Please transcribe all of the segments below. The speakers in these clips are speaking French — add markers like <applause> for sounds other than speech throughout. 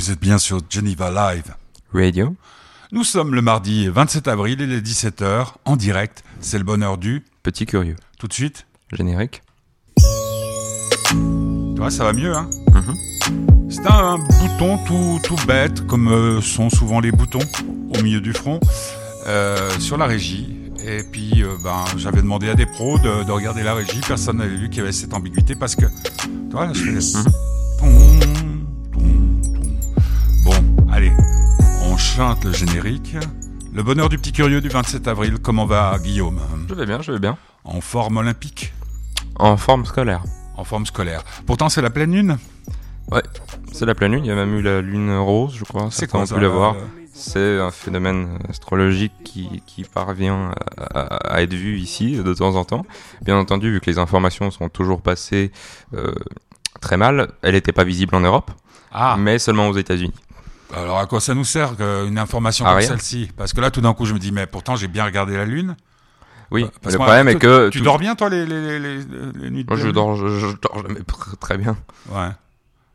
Vous êtes bien sur Geneva Live. Radio. Nous sommes le mardi 27 avril, il est 17h, en direct. C'est le bonheur du. Petit curieux. Tout de suite. Générique. Tu vois, ça va mieux, hein Mhm. C'est un bouton tout, tout bête, comme euh, sont souvent les boutons au milieu du front, euh, sur la régie. Et puis, euh, ben, j'avais demandé à des pros de, de regarder la régie. Personne n'avait vu qu'il y avait cette ambiguïté parce que, tu vois, là, je fais. Mhm. Chante le générique. Le bonheur du petit curieux du 27 avril. Comment va Guillaume Je vais bien, je vais bien. En forme olympique En forme scolaire. En forme scolaire. Pourtant, c'est la pleine lune. C'est la pleine lune, il y a même eu la lune rose, je crois. C'est quoi ça pu la voir. euh, C'est un phénomène astrologique qui, qui parvient à être vu ici de temps en temps. Bien entendu, vu que les informations sont toujours passées euh, très mal, elle n'était pas visible en Europe, Ah, mais seulement aux États-Unis. Alors à quoi ça nous sert une information À comme celle-ci? Parce que là, tout d'un coup, je me dis, mais pourtant, j'ai bien regardé la lune. Oui, Parce le moi, problème est que. Tu dors bien, toi, les, les, les, nuits de Moi, je dors, je, je dors jamais pr- très bien. Ouais.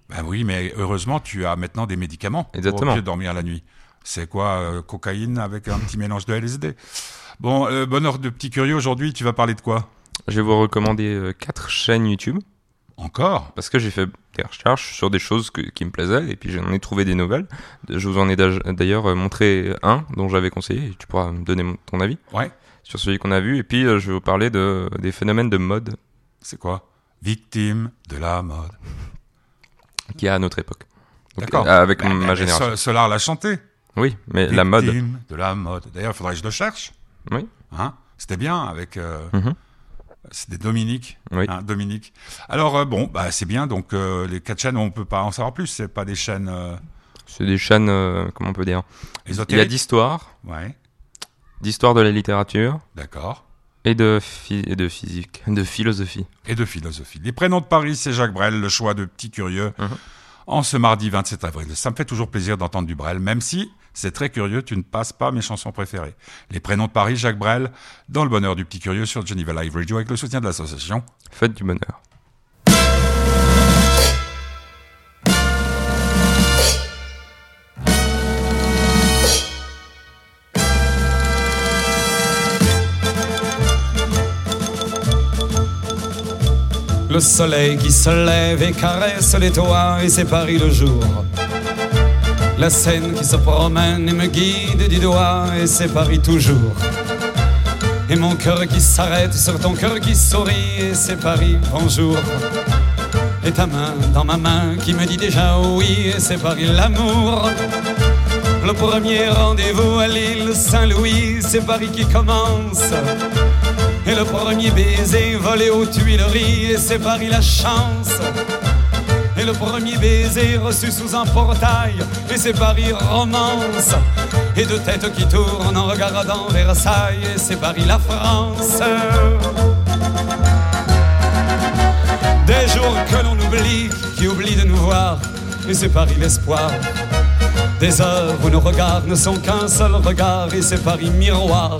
Ben oui, mais heureusement, tu as maintenant des médicaments Exactement. pour dormir la nuit. C'est quoi euh, Cocaïne avec un petit mélange de LSD. Bon, euh, bonheur de petit curieux, aujourd'hui, tu vas parler de quoi? Je vais vous recommander euh, quatre chaînes YouTube. Encore parce que j'ai fait des recherches sur des choses que- qui me plaisaient et puis j'en ai trouvé des nouvelles. Je vous en ai d'ailleurs euh, montré un dont j'avais conseillé et tu pourras me donner ton avis Ouais. sur celui qu'on a vu. Et puis euh, je vais vous parler de, des phénomènes de mode C'est quoi? Victime de la mode. qu'il y a à notre époque. D'accord. euh, avec ma génération. Sol- Solar l'a chanté. Oui, mais la mode. Victime de la mode. D'ailleurs, il faudrait que je le cherche. Oui. Hein? C'était bien avec. euh, Mhm. C'était Dominique. Oui. hein, Dominique. Alors, euh, bon, bah, c'est bien. Donc, euh, les quatre chaînes, on peut pas en savoir plus. C'est pas des chaînes euh, C'est des chaînes, euh, comment on peut dire Il y a d'histoire, Ouais, d'histoire de la littérature d'accord. et de, et de physique, de philosophie. Et de philosophie. Les prénoms de Paris, c'est Jacques Brel, le choix de petit curieux. En ce mardi 27 avril. Ça me fait toujours plaisir d'entendre du Brel, même si c'est très curieux, tu ne passes pas mes chansons préférées. Les prénoms de Paris, Jacques Brel, dans le bonheur du petit curieux sur Geneva Live Radio avec le soutien de l'association Faites du bonheur. Le soleil qui se lève et caresse les toits et c'est Paris le jour. La Seine qui se promène et me guide du doigt et c'est Paris toujours. Et mon cœur qui s'arrête sur ton cœur qui sourit et c'est Paris bonjour. Et ta main dans ma main qui me dit déjà oui et c'est Paris l'amour. Le premier rendez-vous à l'île Saint-Louis, c'est Paris qui commence. Et le premier baiser volé aux Tuileries, et c'est Paris la chance. Le premier baiser reçu sous un portail, et c'est Paris romance. Et deux têtes qui tournent en regardant Versailles, et c'est Paris la France. Des jours que l'on oublie, qui oublient de nous voir, et c'est Paris l'espoir. Des heures où nos regards ne sont qu'un seul regard, et c'est Paris miroir.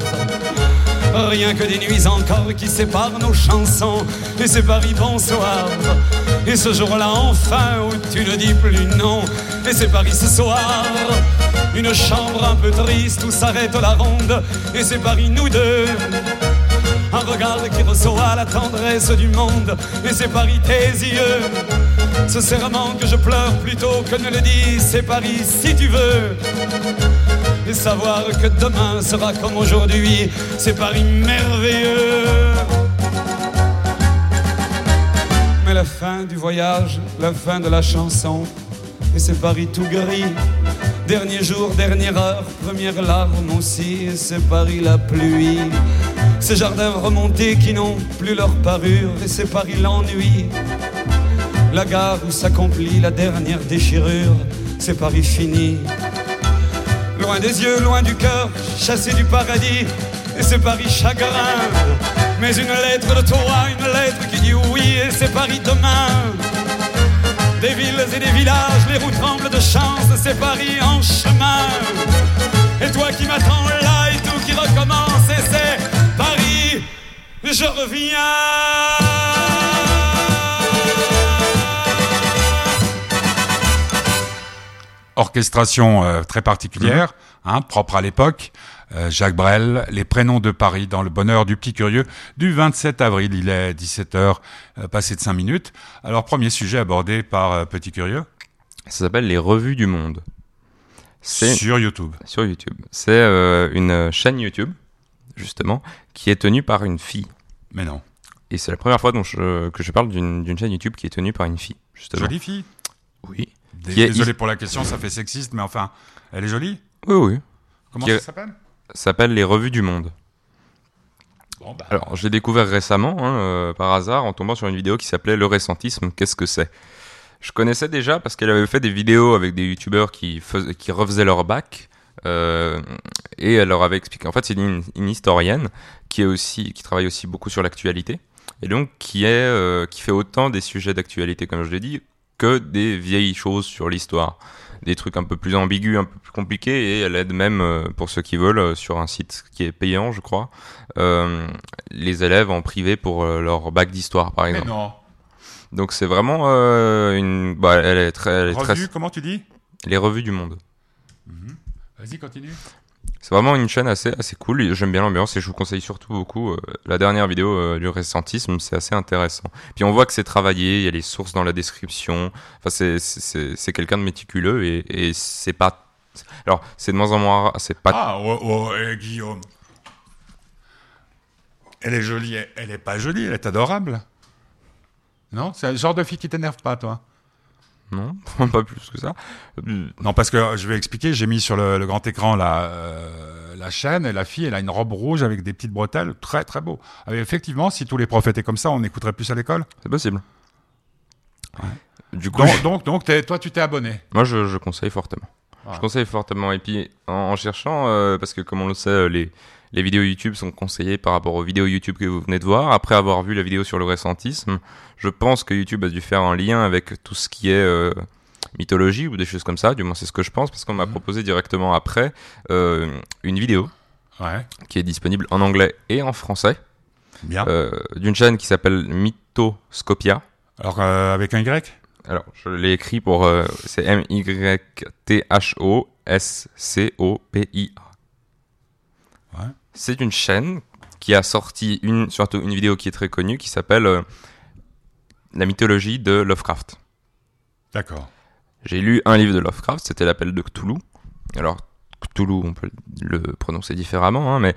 Rien que des nuits encore qui séparent nos chansons Et c'est Paris bonsoir Et ce jour-là enfin où tu ne dis plus non Et c'est Paris ce soir. Une chambre un peu triste où s'arrête la ronde Et c'est Paris nous deux. Un regard qui reçoit la tendresse du monde Et c'est Paris tes yeux. Ce serment que je pleure plutôt que ne le dis C'est Paris si tu veux. Et savoir que demain sera comme aujourd'hui, c'est Paris merveilleux. Fin du voyage, la fin de la chanson, et c'est Paris tout gris. Dernier jour, dernière heure, première larme aussi, et c'est Paris la pluie. Ces jardins remontés qui n'ont plus leur parure, et c'est Paris l'ennui. La gare où s'accomplit la dernière déchirure, c'est Paris fini. Loin des yeux, loin du cœur, chassé du paradis, et c'est Paris chagrin. Mais une lettre de toi, une lettre qui dit oui, et c'est Paris demain. Des villes et des villages, les routes tremblent de chance, c'est Paris en chemin. Et toi qui m'attends là, et tout qui recommence, et c'est Paris, je reviens. orchestration euh, très particulière, hein, propre à l'époque. Euh, Jacques Brel, les prénoms de Paris dans le bonheur du petit curieux du 27 avril. Il est 17h, euh, passé de 5 minutes. Alors, premier sujet abordé par euh, Petit Curieux Ça s'appelle Les Revues du Monde. Sur YouTube. sur YouTube. C'est euh, une chaîne YouTube, justement, qui est tenue par une fille. Mais non. Et c'est la première fois dont je- que je parle d'une chaîne YouTube qui est tenue par une fille, justement. Jolie fille. Oui. Est- Désolé pour la question, ça fait sexiste, mais enfin, elle est jolie? Oui, oui. Comment Qui ça s'appelle? S'appelle Les Revues du Monde. Bon, bah, Alors, je l'ai découvert récemment, hein, euh, par hasard, en tombant sur une vidéo qui s'appelait Le récentisme, qu'est-ce que c'est? Je connaissais déjà parce qu'elle avait fait des vidéos avec des youtubeurs qui, fais- qui refaisaient leur bac. euh, et elle leur avait expliqué. En fait, c'est une, une historienne qui est aussi, qui travaille aussi beaucoup sur l'actualité, et donc qui est, euh, qui fait autant des sujets d'actualité, comme je l'ai dit, que des vieilles choses sur l'histoire, des trucs un peu plus ambigus, un peu plus compliqués, et elle aide même, euh, pour ceux qui veulent, euh, sur un site qui est payant, je crois, euh, les élèves en privé pour leur bac d'histoire, par mais exemple. non. Donc c'est vraiment euh, une, bah, elle est très, elle est très, Revue, comment tu dis? Les revues du monde. Vas-y, continue. C'est vraiment une chaîne assez, assez cool. J'aime bien l'ambiance et je vous conseille surtout beaucoup euh, la dernière vidéo euh, du récentisme. C'est assez intéressant. Puis on voit que c'est travaillé. Il y a les sources dans la description. Enfin, c'est, c'est, c'est, quelqu'un de méticuleux et, et c'est pas. Alors, c'est de moins en moins. C'est pas. Ah, oh, oh, eh, Guillaume. Elle est jolie, elle est pas jolie, elle est adorable. Non C'est le genre de fille qui t'énerve pas, toi Non, <laughs> pas plus que ça. Non, parce que je vais expliquer, j'ai mis sur le, le grand écran la, euh, la chaîne, et la fille, elle a une robe rouge avec des petites bretelles, très très beau. Ah, effectivement, si tous les profs étaient comme ça, on écouterait plus à l'école? C'est possible. Du coup, Donc, donc, toi, tu t'es abonné? Moi, je, je conseille fortement. Ah. Je conseille fortement. Et puis, en, en cherchant, euh, parce que comme on le sait, euh, les, les vidéos YouTube sont conseillées par rapport aux vidéos YouTube que vous venez de voir. Après avoir vu la vidéo sur le récentisme, je pense que YouTube a dû faire un lien avec tout ce qui est euh, mythologie ou des choses comme ça. Du moins, c'est ce que je pense, parce qu'on m'a Mhm. proposé directement après euh, une vidéo Ouais, qui est disponible en anglais et en français bien. euh, d'une chaîne qui s'appelle Mythoscopia. Alors, avec un Y? Alors, je l'ai écrit pour. euh, c'est M-Y-T-H-O-S-C-O-P-I-A. Ouais. C'est une chaîne qui a sorti une, surtout une vidéo qui est très connue qui s'appelle euh, La mythologie de Lovecraft. D'accord. J'ai lu un livre de Lovecraft, c'était L'appel de Cthulhu. Alors, Cthulhu, on peut le prononcer différemment, hein, mais.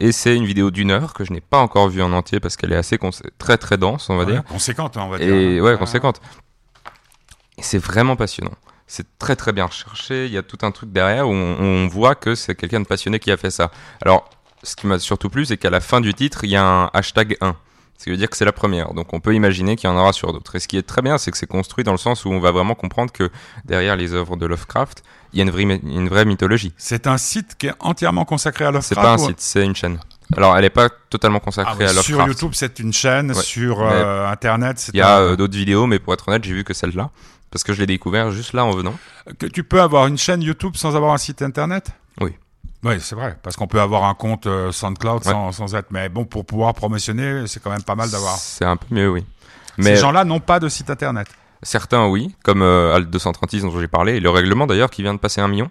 Et c'est une vidéo d'une heure que je n'ai pas encore vue en entier parce qu'elle est assez cons- très très dense, on va Ouais, dire. Conséquente, on va dire. Et hein. ouais, conséquente. Et c'est vraiment passionnant. C'est très très bien recherché. Il y a tout un truc derrière où on, on voit que c'est quelqu'un de passionné qui a fait ça. Alors, ce qui m'a surtout plu, c'est qu'à la fin du titre, il y a un hashtag 1. Ce qui veut dire que c'est la première. Donc on peut imaginer qu'il y en aura sur d'autres. Et ce qui est très bien, c'est que c'est construit dans le sens où on va vraiment comprendre que derrière les œuvres de Lovecraft, il y a une vraie, une vraie mythologie. C'est un site qui est entièrement consacré à Lovecraft C'est pas un ou- site, c'est une chaîne. Alors elle n'est pas totalement Ah, consacrée ouais, à Lovecraft. sur YouTube, c'est une chaîne. Ouais. Sur euh, Internet, c'est Il y a un- euh, d'autres vidéos, mais pour être honnête, j'ai vu que celle-là. Parce que je l'ai découvert juste là en venant. que tu peux avoir une chaîne YouTube sans avoir un site Internet? Oui. Oui, c'est vrai. Parce qu'on peut avoir un compte euh, SoundCloud Ouais. sans, sans être. Mais bon, pour pouvoir promotionner, c'est quand même pas mal d'avoir. C'est un peu mieux, oui. Ces Mais gens-là n'ont pas de site Internet. certains, oui, comme euh, Alt 236 dont j'ai parlé, et le règlement d'ailleurs qui vient de passer un million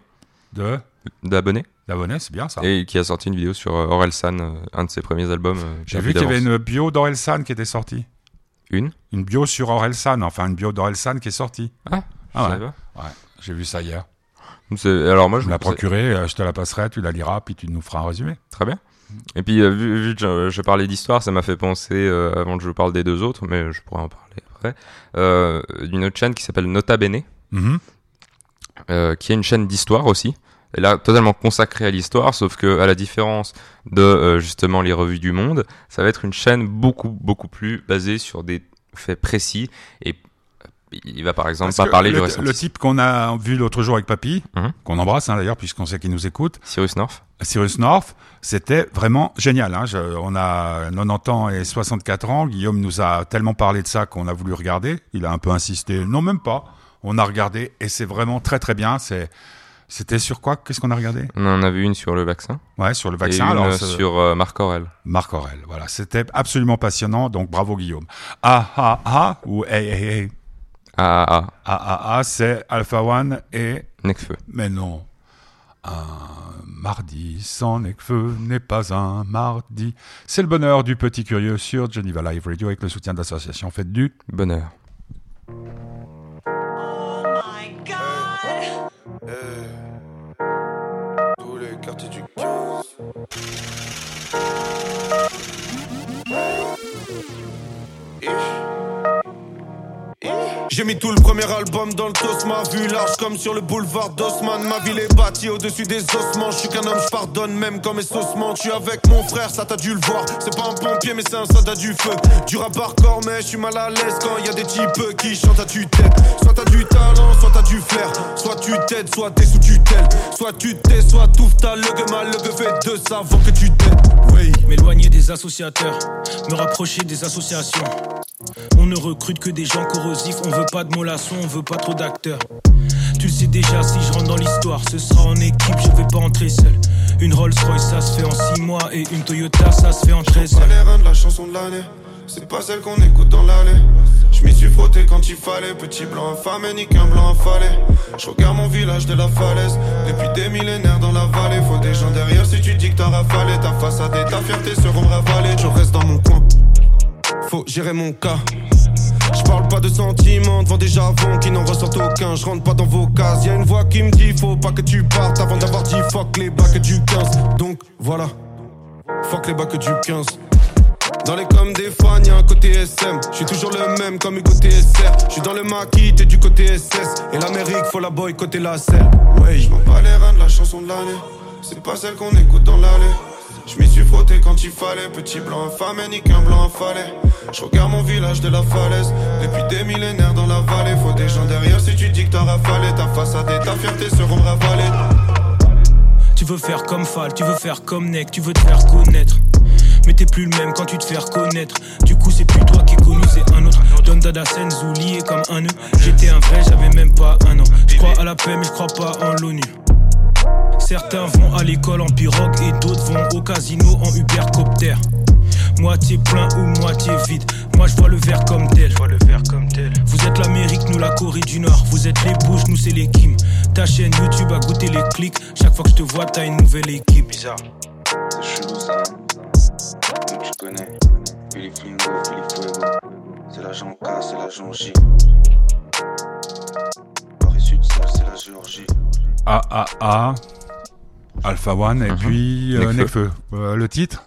De? D'abonnés, d'abonnés, c'est bien ça. et qui a sorti une vidéo sur euh, Orelsan, euh, un de ses premiers albums. J'ai vu qu'il y avait une bio d'Orelsan qui était sortie. Une? Une bio sur Orelsan, enfin une bio d'Orelsan qui est sortie. Ah, je Ah ouais. savais pas. J'ai vu ça hier. Alors moi, je la procurée, euh, je te la passerai, tu la liras, puis tu nous feras un résumé. Très bien. Et puis, euh, vu, vu que je, je parlais d'histoire, ça m'a fait penser, euh, avant que je vous parle des deux autres, mais je pourrais en parler après, euh, d'une autre chaîne qui s'appelle Nota Bene, Mhm. qui est une chaîne d'histoire aussi. Et là, totalement consacrée à l'histoire, sauf que à la différence de justement les revues du monde, ça va être une chaîne beaucoup beaucoup plus basée sur des faits précis. Et il va par exemple Parce pas parler le, du le récent. type qu'on a vu l'autre jour avec Papy, Mhm. qu'on embrasse hein, d'ailleurs, puisqu'on sait qu'il nous écoute, Cyrus North. Cyrus North, c'était vraiment génial. Hein. Je- on a 90 ans et 64 ans. Guillaume nous a tellement parlé de ça qu'on a voulu regarder. Il a un peu insisté. Non, même pas. On a regardé et c'est vraiment très très bien. C'est, c'était sur quoi? Qu'est-ce qu'on a regardé? On en a vu une sur le vaccin. Ouais, sur le et vaccin. une Alors, sur euh, Marc Aurel. Marc Aurel. Voilà, c'était absolument passionnant. Donc bravo Guillaume. Ah ah ah ou hey hey hey. AAA. AAA, c'est Alpha One et. Necfeu. Mais non. Un mardi sans Necfeu n'est pas un mardi. C'est le bonheur du petit curieux sur Geneva Live Radio avec le soutien de l'association Fête du Bonheur. Oh my god! Tous J'ai mis tout le premier album dans le tos, ma vue large comme sur le boulevard d'Osman. Ma ville est bâtie au-dessus des ossements. Je suis qu'un homme, je pardonne même quand mes ossements. Je suis avec mon frère, ça t'as dû le voir. C'est pas un pompier, mais c'est un soldat du feu. Du rap hardcore, mais je suis mal à l'aise quand y a des types qui chantent à tue-tête. Soit t'as du talent, soit t'as du flair. Soit tu t'aides, soit t'es sous tutelle. Soit tu t'es, soit tout t'as le mal, le fait de ça avant que tu t'aides. Oui. M'éloigner des associateurs, me rapprocher des associations. On ne recrute que des gens corrosifs, on veut pas de mollassons, on veut pas trop d'acteurs. Tu le sais déjà, si je rentre dans l'histoire, ce sera en équipe, je vais pas entrer seul. Une Rolls Royce, ça se fait en 6 mois, et une Toyota, ça se fait en 13 Pas les reins de la chanson de l'année. C'est pas celle qu'on écoute dans l'allée. Je m'y suis frotté quand il fallait. Petit blanc infâme, ni qu'un blanc affalé. Je regarde mon village de la falaise. Depuis des millénaires dans la vallée. Faut des gens derrière si tu dis que t'as rafalé. Ta façade et ta fierté seront ravalées. Je reste dans mon coin. Faut gérer mon cas. Je parle pas de sentiments devant des javons qui n'en ressortent aucun. Je rentre pas dans vos cases. Y a une voix qui me dit faut pas que tu partes avant d'avoir dit fuck les bacs du 15. Donc voilà, fuck les bacs du 15. Dans les coms des fans, y'a un côté SM. Je suis toujours le même comme Hugo TSR. Je suis dans le maquis, t'es du côté SS. Et l'Amérique, faut la boycotter la selle. Ouais, je m'en bats les reins de la chanson de l'année. C'est pas celle qu'on écoute dans l'allée. Je m'y suis frotté quand il fallait. Petit blanc infâme, ni qu'un blanc affalé. Je regarde mon village de la falaise. Depuis des millénaires dans la vallée. Faut des gens derrière si tu dis que t'as rafalé. Ta façade et ta fierté seront ravalées. Tu veux faire comme Fall, tu veux faire comme Neck, tu veux te faire connaître. Mais t'es plus le même quand tu te fais reconnaître. Du coup, c'est plus toi qui es connu, c'est un autre. Don Dada Senzu lié comme un nœud. J'étais un vrai, j'avais même pas un an. Je crois à la paix, mais je crois pas en l'ONU. Certains vont à l'école en pirogue et d'autres vont au casino en Ubercopter. Moitié plein ou moitié vide. Moi je vois le verre comme tel. Le comme tel. Vous êtes l'Amérique, nous la Corée du Nord. Vous êtes les bouches, nous c'est les Kim. Ta chaîne YouTube a goûté les clics. Chaque fois que je te vois, t'as une nouvelle équipe. Bizarre. C'est chelou ça. Connais. Philippe Flingo, Philippe Fuego. C'est l'agent K, c'est l'agent J. Paris Sud, ça c'est la Géorgie. AAA, Alpha One et Mhm. puis euh, Necfeu. Euh, le titre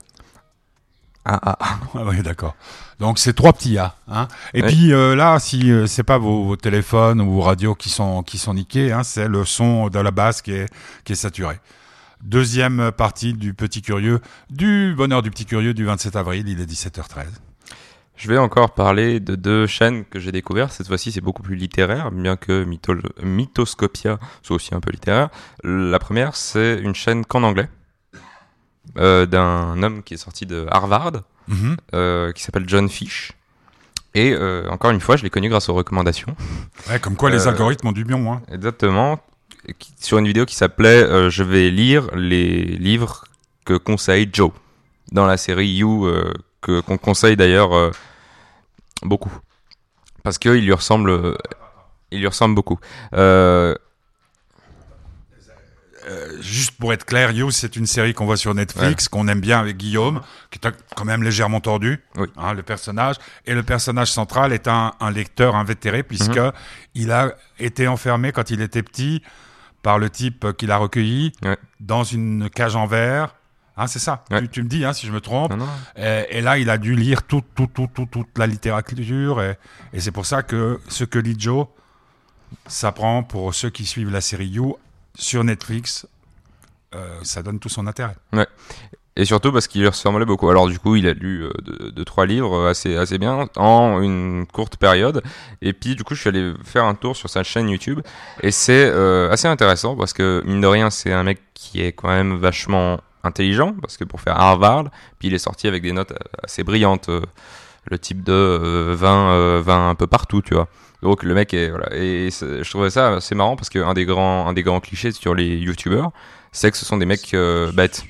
Ah, ah, ah. Ah oui, d'accord. Donc c'est trois petits A. Hein. Et puis euh, là, si euh, c'est pas vos, vos téléphones ou vos radios qui sont qui sont niqués, hein, c'est le son de la basse qui est qui est saturé. Deuxième partie du petit curieux, du bonheur du petit curieux du 27 avril, il est 17h13. Je vais encore parler de deux chaînes que j'ai découvertes. Cette fois-ci, c'est beaucoup plus littéraire, bien que Mythol- Mythoscopia soit aussi un peu littéraire. La première, c'est une chaîne qu'en anglais, euh, d'un homme qui est sorti de Harvard, Mhm. euh, qui s'appelle John Fish. Et euh, encore une fois, je l'ai connu grâce aux recommandations. Ouais, comme quoi les algorithmes ont du bien, hein. Exactement. Qui- Sur une vidéo qui s'appelait euh, Je vais lire les livres que conseille Joe dans la série You, euh, que qu'on conseille d'ailleurs euh, beaucoup. Parce qu'il lui ressemble. il lui ressemble beaucoup. Juste pour être clair, You, c'est une série qu'on voit sur Netflix, qu'on aime bien avec Guillaume, qui est quand même légèrement tordu, Oui. hein, le personnage. Et le personnage central est un, un lecteur invétéré, puisque Mhm. il a été enfermé quand il était petit par le type qui l'a recueilli Ouais. dans une cage en verre. Hein, c'est ça. Ouais. Tu, tu me dis hein, si je me trompe. non, non. Et, et là, il a dû lire tout, tout, tout, tout, toute la littérature. Et, et c'est pour ça que ce que lit Joe, ça prend pour ceux qui suivent la série You sur Netflix. euh, ça donne tout son intérêt. Et surtout parce qu'il lui ressemblait beaucoup. Alors du coup, il a lu euh, deux, deux, trois livres euh, assez, assez bien en une courte période. Et puis du coup, je suis allé faire un tour sur sa chaîne YouTube. Et c'est euh, assez intéressant parce que, mine de rien, c'est un mec qui est quand même vachement intelligent. Parce que pour faire Harvard, puis il est sorti avec des notes euh, assez brillantes. euh, le type de euh, 20, euh, 20 un peu partout, tu vois. Donc le mec est... Voilà. Et je trouvais ça assez marrant parce qu'un des grands, un des grands clichés sur les YouTubeurs, c'est que ce sont des mecs bêtes.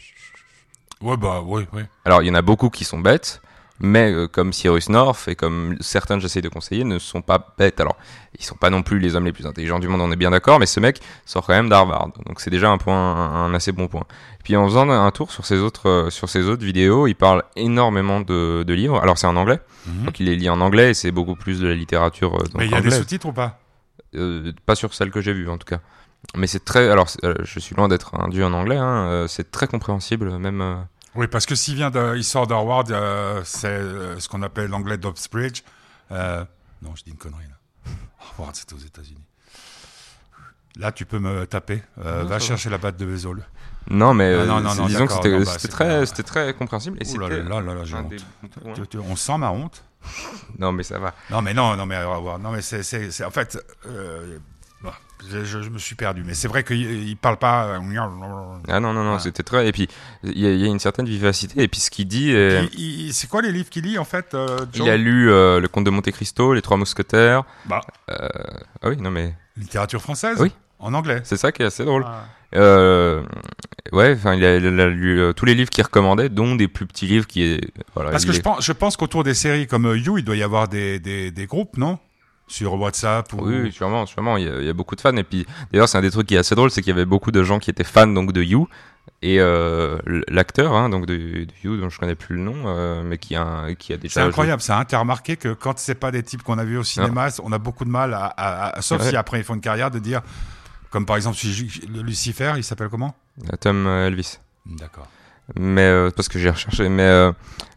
Ouais, bah, oui, oui. Alors, il y en a beaucoup qui sont bêtes, mais euh, comme Cyrus North et comme certains que j'essaie de conseiller ne sont pas bêtes. Alors, ils sont pas non plus les hommes les plus intelligents du monde, on est bien d'accord, mais ce mec sort quand même d'Harvard, donc c'est déjà un point, un, un assez bon point. Puis en faisant un tour sur ses autres, euh, sur ses autres vidéos, il parle énormément de, de livres. Alors c'est en anglais, Mhm. donc il les lit en anglais et c'est beaucoup plus de la littérature. euh, donc Mais il y a des sous-titres ou pas? Pas sur celle que j'ai vue en tout cas. Mais c'est très. Alors, euh, je suis loin d'être un dieu en anglais. Hein, euh, c'est très compréhensible, même. euh, Oui, parce que s'il vient de, il sort d'Harvard, euh, c'est euh, ce qu'on appelle l'anglais d'Oxbridge. Euh, non, je dis une connerie là. <laughs> Harvard, c'était aux États-Unis. Là, tu peux me taper. Non, va chercher la batte de Vesoul. Non, mais Ah, non, non, disons que c'était bah, très, c'était très compréhensible. Et Ouh là là là là, j'ai honte. des tu- On sent ma honte. Non, mais ça va. Non, mais non, non, mais voir. Non, mais c'est, en fait, je, me suis perdu. Mais c'est vrai qu'il il parle pas. euh, Ah non, non, non, c'était très. Et puis, il y, a- il y a une certaine vivacité. Et puis, ce qu'il dit. est- c'est quoi les livres qu'il lit en fait euh, Il a lu euh, Le Comte de Monte Cristo, Les Trois Mousquetaires. Bah, Euh, ah oui, non, mais littérature française Oui. En anglais. c'est ça qui est assez drôle. Ah. Euh, ouais, enfin, il, a il a lu euh, tous les livres qu'il recommandait, dont des plus petits livres qui. Voilà, Parce que je pense, je pense qu'autour des séries comme euh, You, il doit y avoir des, des, des groupes, non? Sur WhatsApp ou... Oui, sûrement, sûrement. Il y, a, il y a beaucoup de fans. Et puis, d'ailleurs, c'est un des trucs qui est assez drôle, c'est qu'il y avait beaucoup de gens qui étaient fans donc de You et euh, l'acteur hein, donc de, de You, dont je connais plus le nom, euh, mais qui a, qui a déjà. C'est incroyable, ça. Hein T'as remarqué que quand c'est pas des types qu'on a vus au cinéma, on a beaucoup de mal à, à- à- sauf Ouais. si après ils font une carrière, de dire, comme par exemple si Lucifer, il s'appelle comment? Tom euh, Elvis. D'accord. Mais euh, parce que j'ai recherché. Mais euh,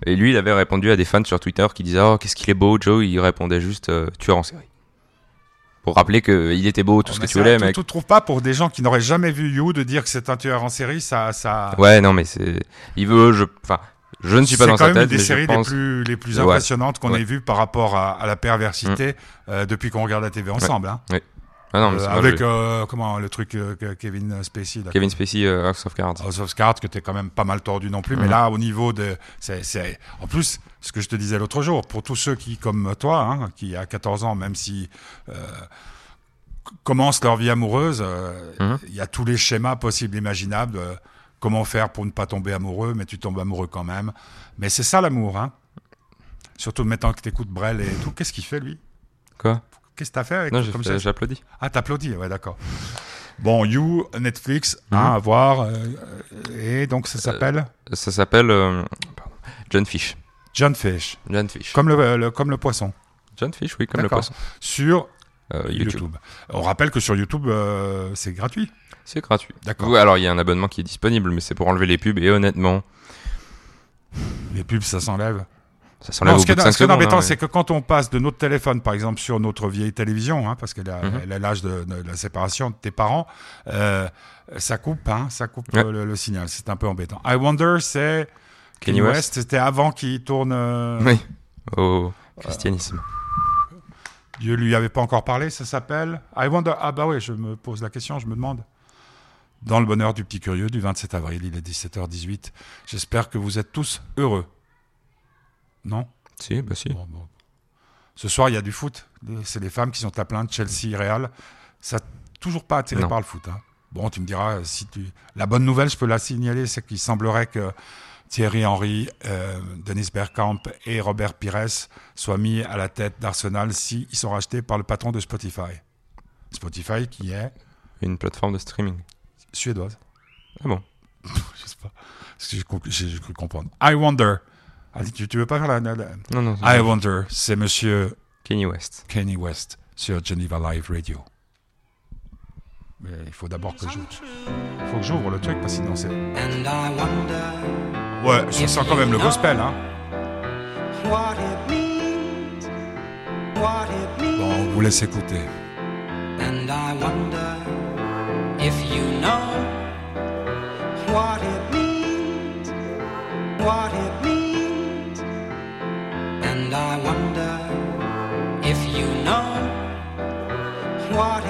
et lui, il avait répondu à des fans sur Twitter qui disaient Oh, qu'est-ce qu'il est beau, Joe. Il répondait juste euh, tueur en série. Pour rappeler qu'il était beau, tout ce que tu voulais, mec. Tu trouves pas pour des gens qui n'auraient jamais vu You de dire que c'est un tueur en série, ça, ça. Ouais, non, mais c'est. Il veut. Je... Enfin, je ne suis pas c'est dans quand sa même tête, une des mais séries pense. les plus les plus Ouais. impressionnantes qu'on Ouais. ait vues par rapport à, à la perversité euh, depuis qu'on regarde la TV ensemble. Hein. Ah non, mais Euh, avec euh, comment le truc euh, Kevin Spacey. là, Kevin Spacey, euh, House of Cards. House of Cards que t'es quand même pas mal tordu non plus mais Mhm. là au niveau de c'est en plus ce que je te disais l'autre jour pour tous ceux qui comme toi hein, qui à 14 ans même si commencent leur vie amoureuse euh, il Mhm. y a tous les schémas possibles imaginables comment faire pour ne pas tomber amoureux mais tu tombes amoureux quand même mais c'est ça l'amour hein surtout maintenant que t'écoutes Brel et tout qu'est-ce qu'il fait lui? Quoi? Qu'est-ce que t'as fait avec Non, j'ai j'applaudis. ah, t'applaudis, ouais, d'accord. Bon, You, Netflix, hein, à voir. euh, et donc, ça s'appelle Ça s'appelle euh, John Fish. John Fish. John Fish. Comme le, le- comme le poisson. John Fish, oui, comme le poisson. Sur Euh, YouTube. YouTube. On rappelle que sur YouTube, euh, c'est gratuit. C'est gratuit. D'accord. Oui, alors il y a un abonnement qui est disponible, mais c'est pour enlever les pubs. Et honnêtement, Les pubs, ça s'enlève. Ça Non, ce qui est, de 5 ce qui est secondes. embêtant, hein, c'est que quand on passe de notre téléphone, par exemple, sur notre vieille télévision, hein, parce qu'elle a, Mhm. l'âge de, de la séparation de tes parents, euh, ça coupe, hein, ça coupe Ouais. euh, le, le signal. C'est un peu embêtant. I Wonder, c'est Kanye West. C'était avant qu'il tourne. euh, Oui. Au christianisme. Dieu lui avait pas encore parlé, ça s'appelle? I Wonder. Ah bah oui, je me pose la question, je me demande. Dans le bonheur du petit curieux du 27 avril, il est 17h18. J'espère que vous êtes tous heureux. Non Si, bah si. Bon, bon. Ce soir, il y a du foot. C'est les femmes qui sont à plaindre, Chelsea, Real. Ça toujours pas attiré Non. par le foot. hein. Bon, tu me diras, si tu... la bonne nouvelle, je peux la signaler, c'est qu'il semblerait que Thierry Henry, euh, Denis Bergkamp et Robert Pires soient mis à la tête d'Arsenal s'ils sont rachetés par le patron de Spotify. Spotify qui est Une plateforme de streaming. suédoise. Ah bon? <laughs> Je sais pas. J'ai cru comprendre. I Wonder. Allez, tu, tu veux pas faire la... la- la- Non, non. I Wonder, c'est monsieur Kanye West. Kenny West sur Geneva Live Radio. Mais il faut d'abord que j'ouvre. Il faut que j'ouvre le truc parce que sinon c'est. And I wonder Ouais, je sens quand même le gospel, hein. what it means, what it means. Bon, on vous laisse écouter. And I wonder if you know what it means, what it means. And I wonder if you know what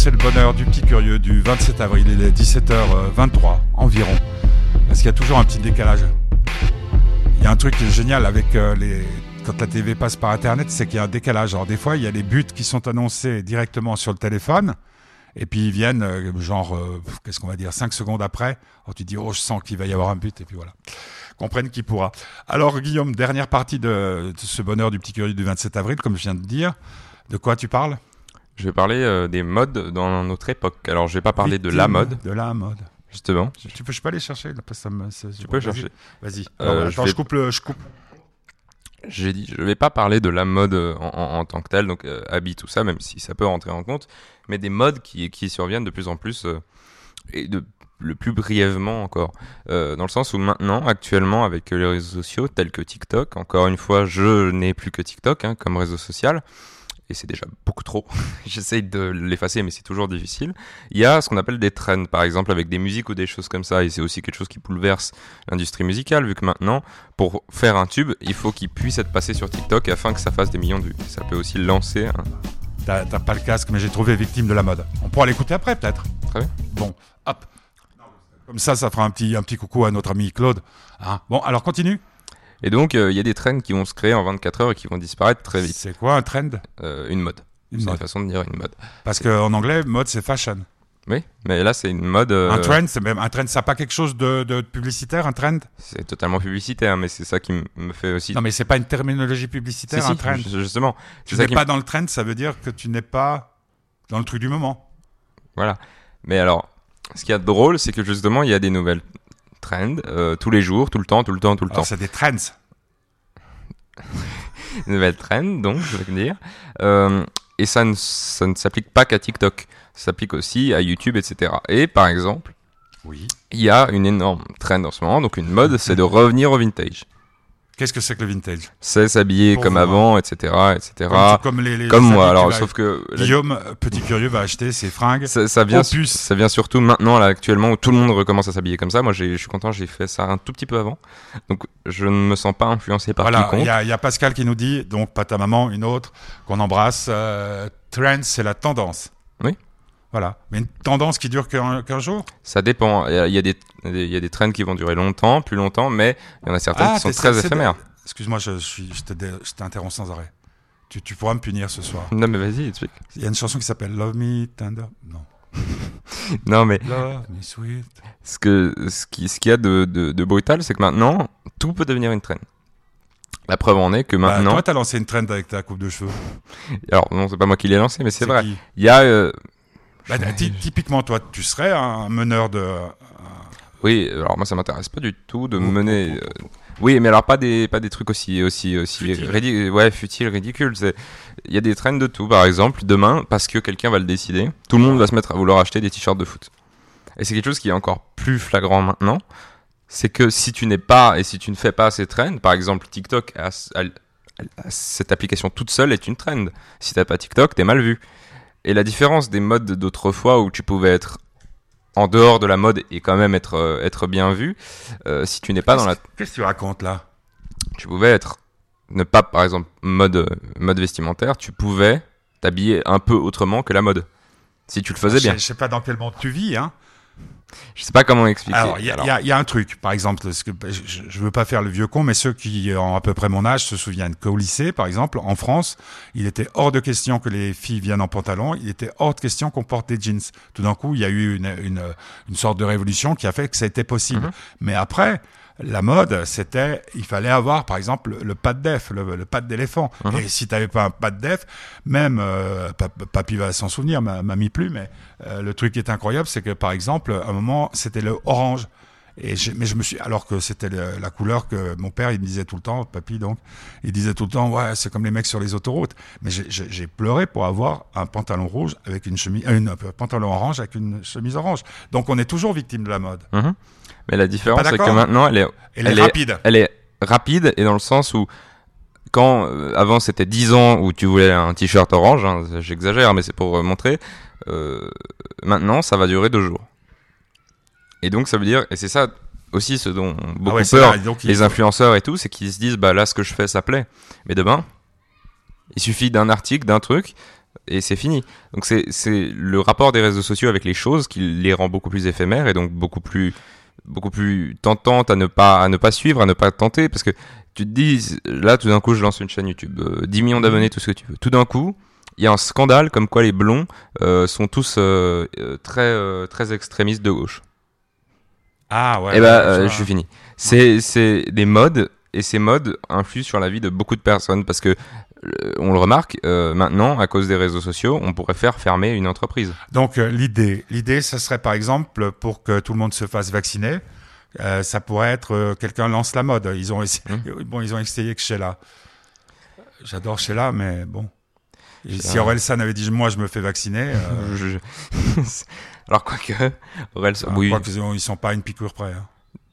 c'est le bonheur du petit curieux du 27 avril, il est 17h23 environ. Parce qu'il y a toujours un petit décalage? Il y a un truc génial avec euh, les. Quand la TV passe par Internet, c'est qu'il y a un décalage. Alors, des fois, il y a les buts qui sont annoncés directement sur le téléphone. Et puis ils viennent, euh, genre, euh, qu'est-ce qu'on va dire, 5 secondes après. Alors tu dis, oh, je sens qu'il va y avoir un but. Et puis voilà. Comprenne qui pourra. Alors, Guillaume, dernière partie de ce bonheur du petit curieux du 27 avril, comme je viens de dire. De quoi tu parles? Je vais parler euh, des modes dans notre époque. Alors, je vais pas parler de la mode, De la mode. justement. Tu peux, je peux aller chercher là, parce que ça me, ça- Tu peux chercher. Vas-y. Euh, je vais- je coupe le, je coupe. J'ai dit, je vais pas parler de la mode euh, en, en- en tant que telle, donc euh, habits, tout ça, même si ça peut rentrer en compte, mais des modes qui, qui surviennent de plus en plus euh, et de le plus brièvement encore, Euh, dans le sens où maintenant, actuellement, avec les réseaux sociaux tels que TikTok, encore une fois, je n'ai plus que TikTok hein, comme réseau social, et c'est déjà beaucoup trop. <laughs> J'essaye de l'effacer, mais c'est toujours difficile. Il y a ce qu'on appelle des trends, par exemple, avec des musiques ou des choses comme ça, et c'est aussi quelque chose qui bouleverse l'industrie musicale, vu que maintenant, pour faire un tube, il faut qu'il puisse être passé sur TikTok afin que ça fasse des millions de vues. Ça peut aussi lancer un... T'as t'as pas le casque, mais j'ai trouvé victime de la mode. On pourra l'écouter après, peut-être. Très bien. Bon, hop. Comme ça, ça fera un petit, un petit coucou à notre ami Claude. Hein bon, alors continue. Et donc, euh, il y a des trends qui vont se créer en 24 heures et qui vont disparaître très vite. C'est quoi un trend? Euh, une mode. Une C'est une mode. façon de dire une mode. Parce qu'en anglais, mode, c'est fashion. Oui, mais là, c'est une mode... euh, Un trend, c'est même un trend, ça n'a pas quelque chose de, de publicitaire, un trend? C'est totalement publicitaire, mais c'est ça qui me fait aussi... Non, mais c'est pas une terminologie publicitaire, un si, trend. ju- justement. Tu n'es pas dans le trend, ça veut dire que tu n'es pas dans le truc du moment. Voilà. Mais alors, ce qu'il y a de drôle, c'est que justement, il y a des nouvelles trends euh, tous les jours, tout le temps, tout le temps, tout le Alors, temps. c'est des trends. <laughs> Nouvelles trends, donc, je veux dire. Euh, et ça ne, ça ne s'applique pas qu'à TikTok. Ça s'applique aussi à YouTube, etc. Et par exemple, Oui. il y a une énorme trend en ce moment, donc une mode, c'est de revenir au vintage. Qu'est-ce que c'est que le vintage? C'est s'habiller comme vous, avant, etc., etc. Comme, comme les, les- Comme les moi, alors, sauf que la- Guillaume, petit curieux, va acheter ses fringues. ça, ça vient, ça vient surtout maintenant, là, actuellement, où tout le monde recommence à s'habiller comme ça. Moi, je suis content, j'ai fait ça un tout petit peu avant. Donc, je ne me sens pas influencé par Voilà, il quiconque. y, il y a Pascal qui nous dit, donc pas ta maman, une autre, qu'on embrasse. euh, trend, c'est la tendance. Oui. Voilà. Mais une tendance qui dure qu'un jour? Ça dépend. Il y a, des, il y a des trends qui vont durer longtemps, plus longtemps, mais il y en a certaines Ah, qui sont très éphémères. Excuse-moi, je, je t'interromps sans arrêt. Tu, tu pourras me punir ce soir. Non, mais vas-y, explique. Il y a une chanson qui s'appelle Love Me Tender. Non. <laughs> Non, mais Love Me Sweet. ce que ce qui ce qu'il y a de, de, de brutal, c'est que maintenant tout peut devenir une trend. La preuve en est que Bah, maintenant, toi, t'as lancé une trend avec ta coupe de cheveux. alors non, c'est pas moi qui l'ai lancé, mais c'est vrai. Il y a euh, Bah, ty- typiquement, toi, tu serais un meneur de. oui, alors moi ça m'intéresse pas du tout de Oh, mener. oh, oh, euh, oui, mais alors pas des pas des trucs aussi aussi aussi ridi- ouais futiles, ridicules. C'est il y a des trends de tout. Par exemple, demain, parce que quelqu'un va le décider, tout le monde va se mettre à vouloir acheter des t-shirts de foot. Et c'est quelque chose qui est encore plus flagrant maintenant. C'est que si tu n'es pas et si tu ne fais pas ces trends, par exemple TikTok a, a- a- cette application toute seule est une trend. Si t'as pas TikTok, t'es mal vu. Et la différence des modes d'autrefois où tu pouvais être en dehors de la mode et quand même être euh, être bien vu, euh, si tu n'es pas dans la, Qu'est-ce que tu racontes là? Tu pouvais être ne pas par exemple mode mode vestimentaire, tu pouvais t'habiller un peu autrement que la mode. Si tu le faisais bien. Je, je sais pas dans quel monde tu vis, hein. Je sais pas comment expliquer. Alors, il y, a- y y un truc, par exemple, que, je, je veux pas faire le vieux con, mais ceux qui ont à peu près mon âge se souviennent qu'au lycée, par exemple, en France, il était hors de question que les filles viennent en pantalon, il était hors de question qu'on porte des jeans. Tout d'un coup, il y a eu une, une, une sorte de révolution qui a fait que ça a été possible. Mhm. Mais après, la mode, c'était, il fallait avoir, par exemple, le pad def, le, le pad d'éléphant. Mhm. Et si tu n'avais pas un pad def, même, euh, pap- papy va s'en souvenir, ma- mamie plus, mais euh, le truc qui est incroyable, c'est que, par exemple, à un moment, c'était le orange. Et je- mais je me suis, alors que c'était la couleur que mon père, il me disait tout le temps, papy donc, il disait tout le temps, ouais, c'est comme les mecs sur les autoroutes. Mais j'ai- pleuré pour avoir un pantalon rouge avec une chemise, euh, une, un pantalon orange avec une chemise orange. Donc on est toujours victime de la mode. Mhm. Mais la différence, c'est que maintenant, elle est, Elle est rapide. Elle est rapide et dans le sens où, quand euh, avant c'était 10 ans où tu voulais un t-shirt orange, hein, j'exagère, mais c'est pour euh, montrer, euh, maintenant ça va durer deux jours. Et donc ça veut dire, et c'est ça aussi ce dont ont beaucoup Ah ouais, peur là, les faut- influenceurs et tout, c'est qu'ils se disent, bah là ce que je fais ça plaît. Mais demain, il suffit d'un article, d'un truc, et c'est fini. Donc c'est le rapport des réseaux sociaux avec les choses qui les rend beaucoup plus éphémères et donc beaucoup plus beaucoup plus tentantes à ne pas à ne pas suivre, à ne pas tenter parce que tu te dis là tout d'un coup je lance une chaîne YouTube, euh, 10 millions d'abonnés, tout ce que tu veux. Tout d'un coup, il y a un scandale comme quoi les blonds euh, sont tous euh, euh, très très extrémistes de gauche. Ah ouais. Et ouais, bah, je vois. je suis fini. C'est c'est des modes et ces modes influent sur la vie de beaucoup de personnes parce que on le remarque euh, maintenant à cause des réseaux sociaux, on pourrait faire fermer une entreprise. Donc euh, l'idée, l'idée, ce serait par exemple pour que tout le monde se fasse vacciner. euh, ça pourrait être quelqu'un lance la mode. Ils ont essayé, Mmh. <laughs> bon, ils ont essayé que Sheila. J'adore Sheila, mais bon. Si. Orelsan avait dit moi je me fais vacciner, <laughs> Je- <laughs> Alors quoique, Aurel, ah, oui, quoi ont- ils sont pas à une piqûre près. hein.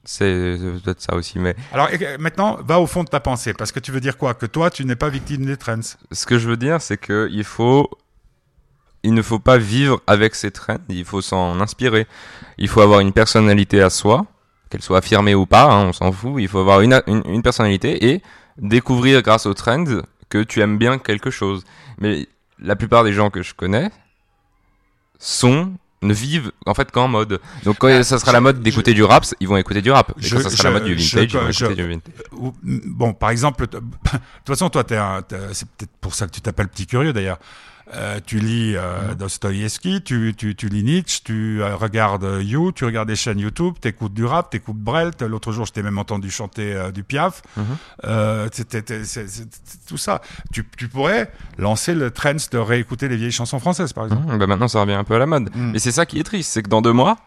C'est peut-être ça aussi, mais Alors maintenant, va au fond de ta pensée, parce que tu veux dire quoi? Que toi, tu n'es pas victime des trends. ce que je veux dire, c'est que il faut, il ne faut pas vivre avec ces trends, il faut s'en inspirer. Il faut avoir une personnalité à soi, qu'elle soit affirmée ou pas, hein, on s'en fout. Il faut avoir une, une, une personnalité et découvrir grâce aux trends que tu aimes bien quelque chose. Mais la plupart des gens que je connais sont ne vivent en fait qu'en mode. Donc quand Ah, ça sera je- la mode d'écouter du rap, ils vont écouter du rap. Et Je- quand ça sera je- la mode du vintage, ils vont écouter du vintage. Bon, par exemple, <laughs> de toute façon, toi, c'est peut-être pour ça que tu t'appelles petit curieux d'ailleurs. Euh, tu lis euh, Dostoïevski, tu, tu, tu lis Nietzsche, tu euh, regardes euh, You, tu regardes des chaînes YouTube, t'écoutes du rap, t'écoutes Brelt. L'autre jour, je t'ai même entendu chanter du Piaf. Mhm. Euh, c'était- c'était- c'est- c'est- c'est tout ça. Tu, tu pourrais lancer le trend de réécouter les vieilles chansons françaises, par exemple. Mhm, bah maintenant ça revient un peu à la mode. Mm. Mais c'est ça qui est triste, c'est que dans deux mois,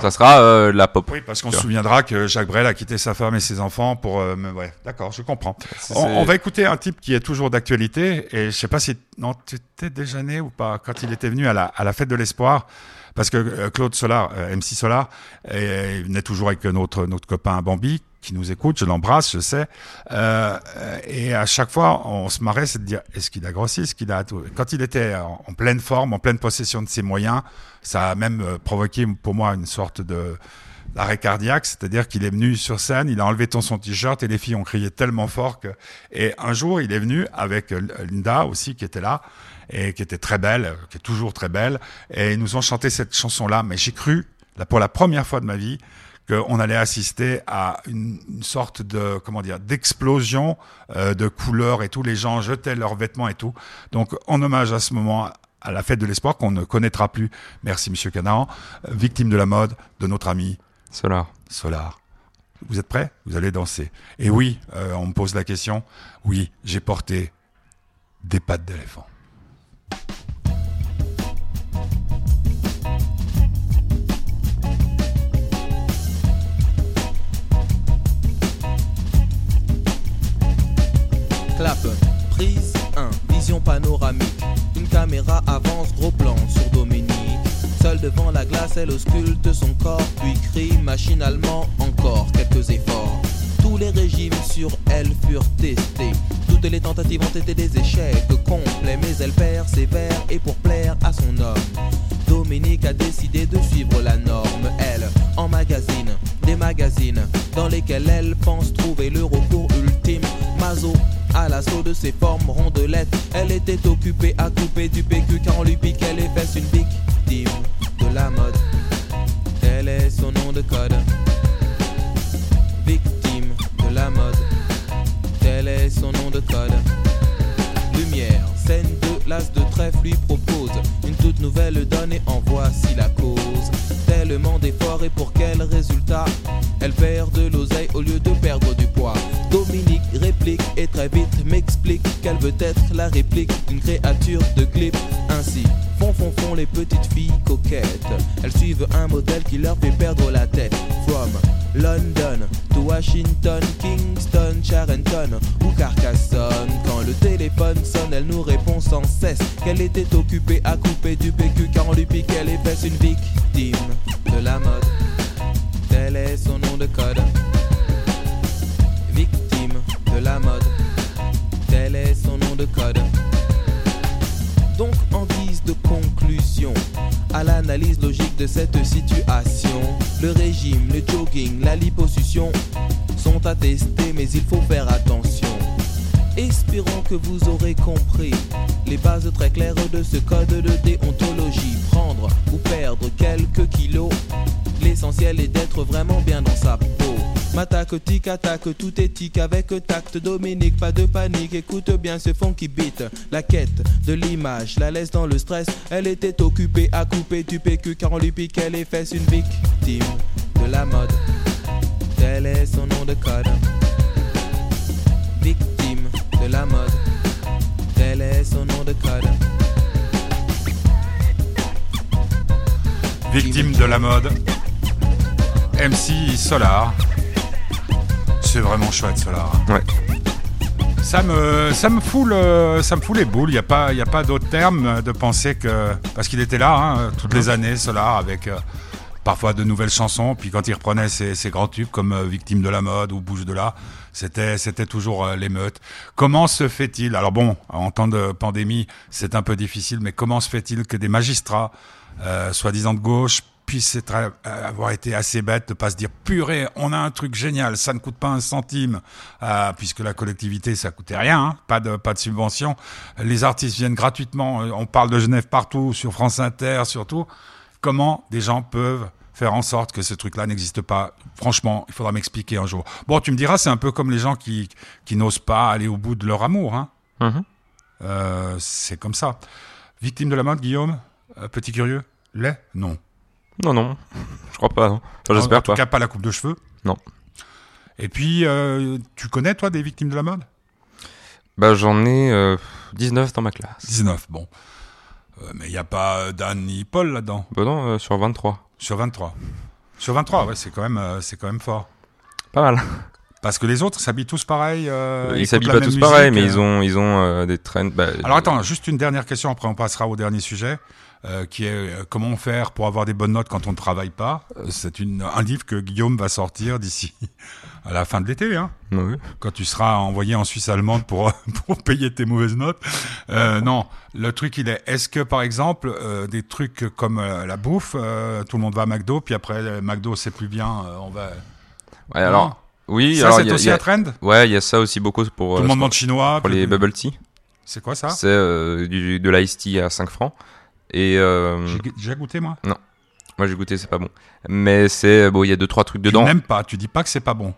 ça sera euh, la pop. Oui, parce qu'on se souviendra que Jacques Brel a quitté sa femme et ses enfants pour. euh, ouais, d'accord, je comprends. On, on va écouter un type qui est toujours d'actualité et je sais pas si non tu étais déjà né ou pas quand il était venu à la à la fête de l'espoir? Parce que euh, Claude Solar, euh, MC Solar, euh, il venait toujours avec notre notre copain Bambi qui nous écoute, je l'embrasse, je sais. Euh, et à chaque fois, on se marrait, c'est de dire est-ce qu'il a grossi, est-ce qu'il a. Quand il était en, pleine forme, en pleine possession de ses moyens, ça a même euh, provoqué pour moi une sorte de l'arrêt cardiaque, c'est-à-dire qu'il est venu sur scène, il a enlevé ton son t-shirt et les filles ont crié tellement fort que et un jour il est venu avec Linda aussi qui était là et qui était très belle, euh, qui est toujours très belle et ils nous ont chanté cette chanson là mais j'ai cru là pour la première fois de ma vie qu'on allait assister à une, une sorte de comment dire d'explosion euh, de couleurs et tous les gens jetaient leurs vêtements et tout donc en hommage à ce moment à la fête de l'espoir qu'on ne connaîtra plus merci monsieur Canaan euh, victime de la mode de notre ami Solar. Solar. Vous êtes prêts? Vous allez danser. Et oui, euh, on me pose la question. Oui, j'ai porté des pattes d'éléphant. Prise 1. Vision panoramique. Une caméra avance, gros plan sur Dominique. Seule devant la glace, elle ausculte son corps, puis crie machinalement encore quelques efforts. Tous les régimes sur elle furent testés. Toutes les tentatives ont été des échecs complets, mais elle persévère et pour plaire à son homme. Dominique a décidé de suivre la norme, elle, en magazine, des magazines dans lesquels elle pense trouver le recours ultime. Mazo, à l'assaut de ses formes rondelettes, elle était occupée à couper du PQ car on lui piquait les fesses une bique. la mode. Tel est son nom de code. Victime de la mode. Tel est son nom de code. Lumière, scène de l'as de trèfle lui propose une toute nouvelle donne et en voici la cause. Tellement d'efforts et pour quel résultat? Elle perd de l'oseille au lieu de qu'elle veut être la réplique d'une créature de clip. Ainsi, font font font les petites filles coquettes. Elles suivent un modèle qui leur fait perdre la tête. From London to Washington, Kingston, Charenton ou Carcassonne. Quand le téléphone sonne, elle nous répond sans cesse qu'elle était occupée à couper du PQ car on lui piquait les fesses. Une victime de la mode. Tel est son nom de code. Victime de la mode. Son nom de code. Donc en guise de conclusion à l'analyse logique de cette situation, le régime, le jogging, la liposuction sont attestés mais il faut faire attention. Espérons que vous aurez compris les bases très claires de ce code de déontologie. Prendre ou perdre quelques kilos, l'essentiel est d'être vraiment bien dans sa peau. M'attaque, tic, attaque, tout est tic avec tact. Dominique, pas de panique, écoute bien ce fond qui beat. La quête de l'image la laisse dans le stress. Elle était occupée à couper du PQ car on lui piquait les fesses. Une victime de la mode. Tel est son nom de code. Victime de la mode. Tel est son nom de code. Victime de la mode. MC Solar. C'est vraiment chouette Solar. Ouais. Ça me, ça me fout le, ça me fout les boules. Il n'y a pas, il a pas d'autre terme de penser que parce qu'il était là hein, toutes les années Solar avec euh, parfois de nouvelles chansons. Puis quand il reprenait ses, ses grands tubes comme euh, Victime de la mode ou Bouge de là, c'était, c'était toujours euh, l'émeute. Comment se fait-il Alors bon, en temps de pandémie, c'est un peu difficile, mais comment se fait-il que des magistrats, euh, soi-disant de gauche, puissent être, euh, avoir été assez bêtes de pas se dire purée, on a un truc génial, ça ne coûte pas un centime, euh, puisque la collectivité ça coûtait rien, hein, pas de pas de subvention. Les artistes viennent gratuitement. euh, On parle de Genève partout, sur France Inter, surtout. Comment des gens peuvent faire en sorte que ce truc-là n'existe pas? Franchement, il faudra m'expliquer un jour. Bon, tu me diras, c'est un peu comme les gens qui qui n'osent pas aller au bout de leur amour, hein. Mhm. Euh, c'est comme ça. Victime de la mode, Guillaume? Euh, Petit curieux? Lait Non. Non, non, je crois pas. Enfin, en J'espère tout pas. cas, pas la coupe de cheveux. Non. Et puis, euh, tu connais, toi, des victimes de la mode? Bah, j'en ai euh, 19 dans ma classe. 19, bon. Euh, mais il n'y a pas euh, Dan ni Paul là-dedans? Bah non, sur 23. Sur 23. Sur 23, ouais, c'est quand, même, c'est quand même fort. Pas mal. Parce que les autres s'habillent tous pareil. euh, ils s'habillent pas tous pareil, mais ils ont, ils ont euh, des trends. bah, Alors attends, juste une dernière question, après on passera au dernier sujet, euh, qui est euh, comment faire pour avoir des bonnes notes quand on ne travaille pas. Euh, C'est un livre que Guillaume va sortir d'ici <laughs> à la fin de l'été, hein, oui. quand tu seras envoyé en Suisse allemande pour, <laughs> pour payer tes mauvaises notes. Euh, non, le truc il est, est-ce que par exemple, euh, des trucs comme euh, la bouffe, tout le monde va à McDo, puis après McDo c'est plus bien, on va... Ouais, alors, oui, ça c'est aussi y a- un trend Ouais, il y a ça aussi beaucoup pour, Tout le monde chinois. pour les bubble tea. C'est quoi ça? C'est du, de l'ice tea à 5 francs. Et euh, J'ai déjà goûté moi? Moi j'ai goûté, c'est pas bon. Mais c'est bon, il y a deux trois trucs Tu dedans. n'aimes pas, tu dis pas que c'est pas bon.